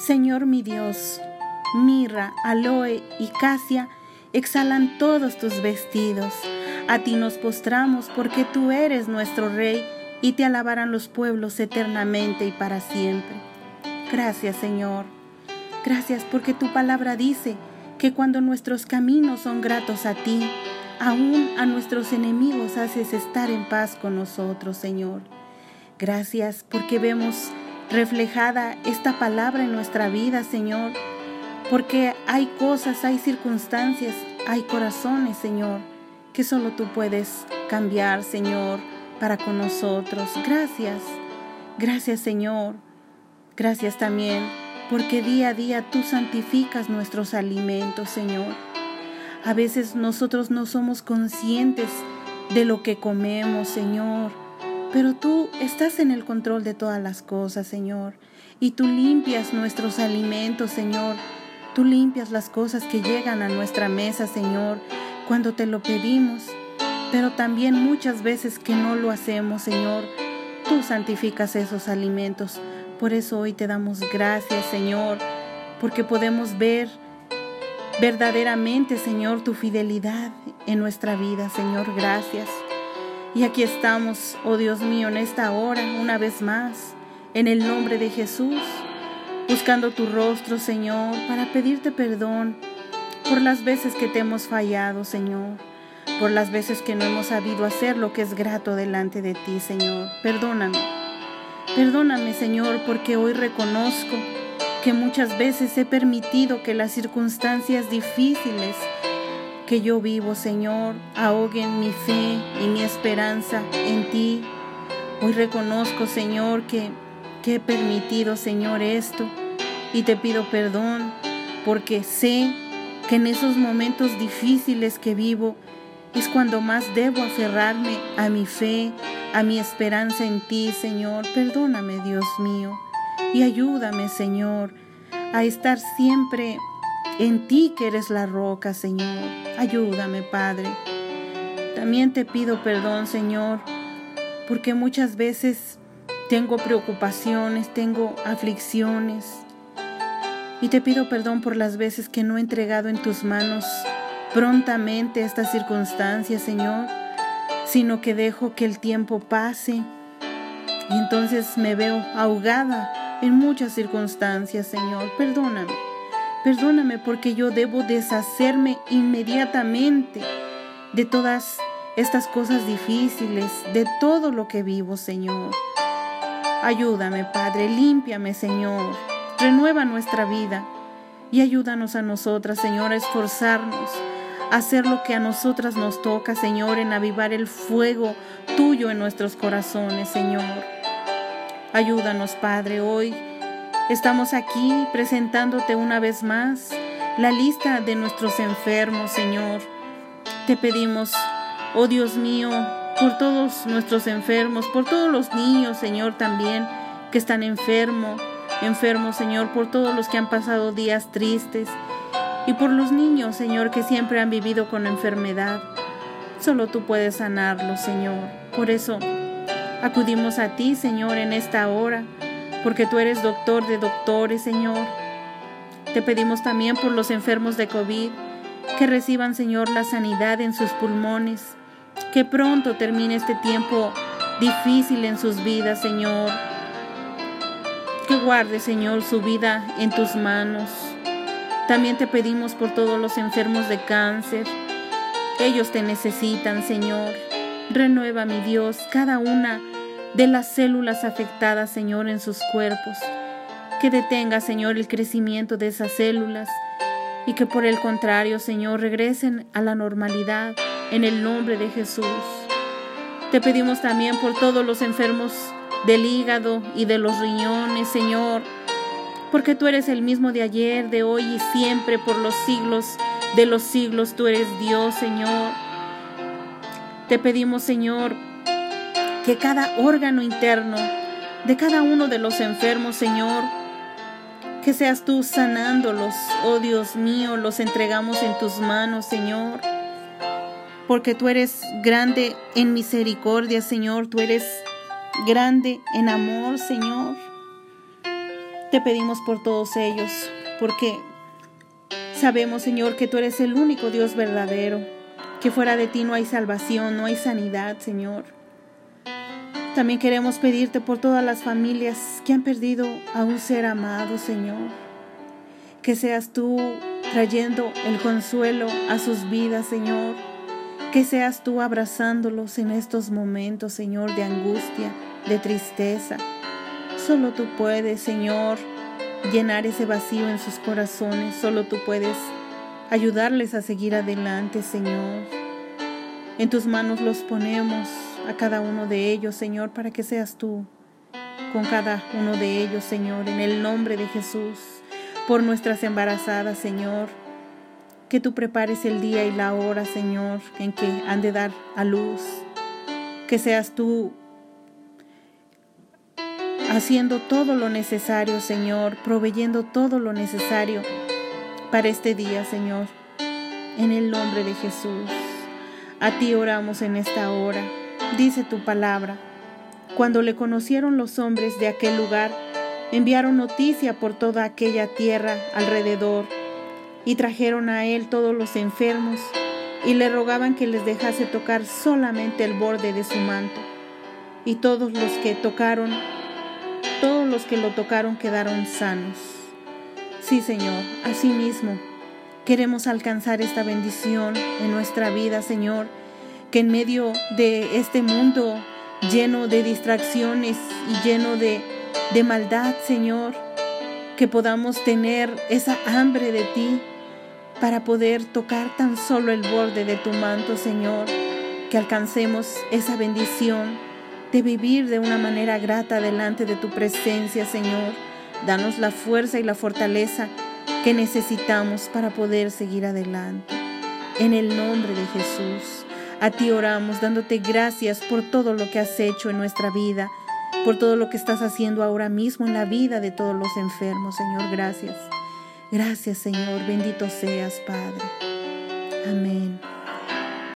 Señor mi Dios, mirra, aloe y casia exhalan todos tus vestidos. A ti nos postramos porque tú eres nuestro Rey y te alabarán los pueblos eternamente y para siempre. Gracias Señor. Gracias porque tu palabra dice que cuando nuestros caminos son gratos a ti, aún a nuestros enemigos haces estar en paz con nosotros, Señor. Gracias porque vemos reflejada esta palabra en nuestra vida, Señor, porque hay cosas, hay circunstancias, hay corazones, Señor, que solo tú puedes cambiar, Señor, para con nosotros. Gracias, gracias, Señor. Gracias también porque día a día tú santificas nuestros alimentos, Señor. A veces nosotros no somos conscientes de lo que comemos, Señor, pero tú estás en el control de todas las cosas, Señor, y tú limpias nuestros alimentos, Señor. Tú limpias las cosas que llegan a nuestra mesa, Señor, cuando te lo pedimos, pero también muchas veces que no lo hacemos, Señor. Tú santificas esos alimentos por eso hoy te damos gracias, Señor, porque podemos ver verdaderamente, Señor, tu fidelidad en nuestra vida, Señor. Gracias. Y aquí estamos, oh Dios mío, en esta hora, una vez más, en el nombre de Jesús, buscando tu rostro, Señor, para pedirte perdón por las veces que te hemos fallado, Señor, por las veces que no hemos sabido hacer lo que es grato delante de ti, Señor. Perdóname. Perdóname, Señor, porque hoy reconozco que muchas veces he permitido que las circunstancias difíciles que yo vivo, Señor, ahoguen mi fe y mi esperanza en ti. Hoy reconozco, Señor, que, que he permitido, Señor, esto y te pido perdón porque sé que en esos momentos difíciles que vivo es cuando más debo aferrarme a mi fe, a mi esperanza en ti, Señor. Perdóname, Dios mío, y ayúdame, Señor, a estar siempre en ti que eres la roca, Señor. Ayúdame, Padre. También te pido perdón, Señor, porque muchas veces tengo preocupaciones, tengo aflicciones. Y te pido perdón por las veces que no he entregado en tus manos prontamente estas circunstancias, Señor sino que dejo que el tiempo pase y entonces me veo ahogada en muchas circunstancias, Señor. Perdóname, perdóname porque yo debo deshacerme inmediatamente de todas estas cosas difíciles, de todo lo que vivo, Señor. Ayúdame, Padre, límpiame, Señor. Renueva nuestra vida y ayúdanos a nosotras, Señor, a esforzarnos hacer lo que a nosotras nos toca, Señor, en avivar el fuego tuyo en nuestros corazones, Señor. Ayúdanos, Padre, hoy estamos aquí presentándote una vez más la lista de nuestros enfermos, Señor. Te pedimos, oh Dios mío, por todos nuestros enfermos, por todos los niños, Señor, también que están enfermos, enfermos, Señor, por todos los que han pasado días tristes, y por los niños, Señor, que siempre han vivido con enfermedad. Solo tú puedes sanarlos, Señor. Por eso acudimos a ti, Señor, en esta hora, porque tú eres doctor de doctores, Señor. Te pedimos también por los enfermos de COVID, que reciban, Señor, la sanidad en sus pulmones, que pronto termine este tiempo difícil en sus vidas, Señor. Que guarde, Señor, su vida en tus manos. También te pedimos por todos los enfermos de cáncer. Ellos te necesitan, Señor. Renueva, mi Dios, cada una de las células afectadas, Señor, en sus cuerpos. Que detenga, Señor, el crecimiento de esas células y que por el contrario, Señor, regresen a la normalidad en el nombre de Jesús. Te pedimos también por todos los enfermos del hígado y de los riñones, Señor porque tú eres el mismo de ayer, de hoy y siempre, por los siglos de los siglos, tú eres Dios, Señor. Te pedimos, Señor, que cada órgano interno de cada uno de los enfermos, Señor, que seas tú sanándolos, oh Dios mío, los entregamos en tus manos, Señor. Porque tú eres grande en misericordia, Señor, tú eres grande en amor, Señor. Te pedimos por todos ellos, porque sabemos, Señor, que tú eres el único Dios verdadero, que fuera de ti no hay salvación, no hay sanidad, Señor. También queremos pedirte por todas las familias que han perdido a un ser amado, Señor. Que seas tú trayendo el consuelo a sus vidas, Señor. Que seas tú abrazándolos en estos momentos, Señor, de angustia, de tristeza. Solo tú puedes, Señor, llenar ese vacío en sus corazones. Solo tú puedes ayudarles a seguir adelante, Señor. En tus manos los ponemos a cada uno de ellos, Señor, para que seas tú con cada uno de ellos, Señor, en el nombre de Jesús, por nuestras embarazadas, Señor. Que tú prepares el día y la hora, Señor, en que han de dar a luz. Que seas tú haciendo todo lo necesario, Señor, proveyendo todo lo necesario para este día, Señor. En el nombre de Jesús. A ti oramos en esta hora. Dice tu palabra. Cuando le conocieron los hombres de aquel lugar, enviaron noticia por toda aquella tierra alrededor y trajeron a él todos los enfermos y le rogaban que les dejase tocar solamente el borde de su manto. Y todos los que tocaron todos los que lo tocaron quedaron sanos. Sí, Señor, así mismo queremos alcanzar esta bendición en nuestra vida, Señor, que en medio de este mundo lleno de distracciones y lleno de, de maldad, Señor, que podamos tener esa hambre de ti para poder tocar tan solo el borde de tu manto, Señor, que alcancemos esa bendición de vivir de una manera grata delante de tu presencia, Señor. Danos la fuerza y la fortaleza que necesitamos para poder seguir adelante. En el nombre de Jesús, a ti oramos dándote gracias por todo lo que has hecho en nuestra vida, por todo lo que estás haciendo ahora mismo en la vida de todos los enfermos, Señor. Gracias. Gracias, Señor. Bendito seas, Padre. Amén.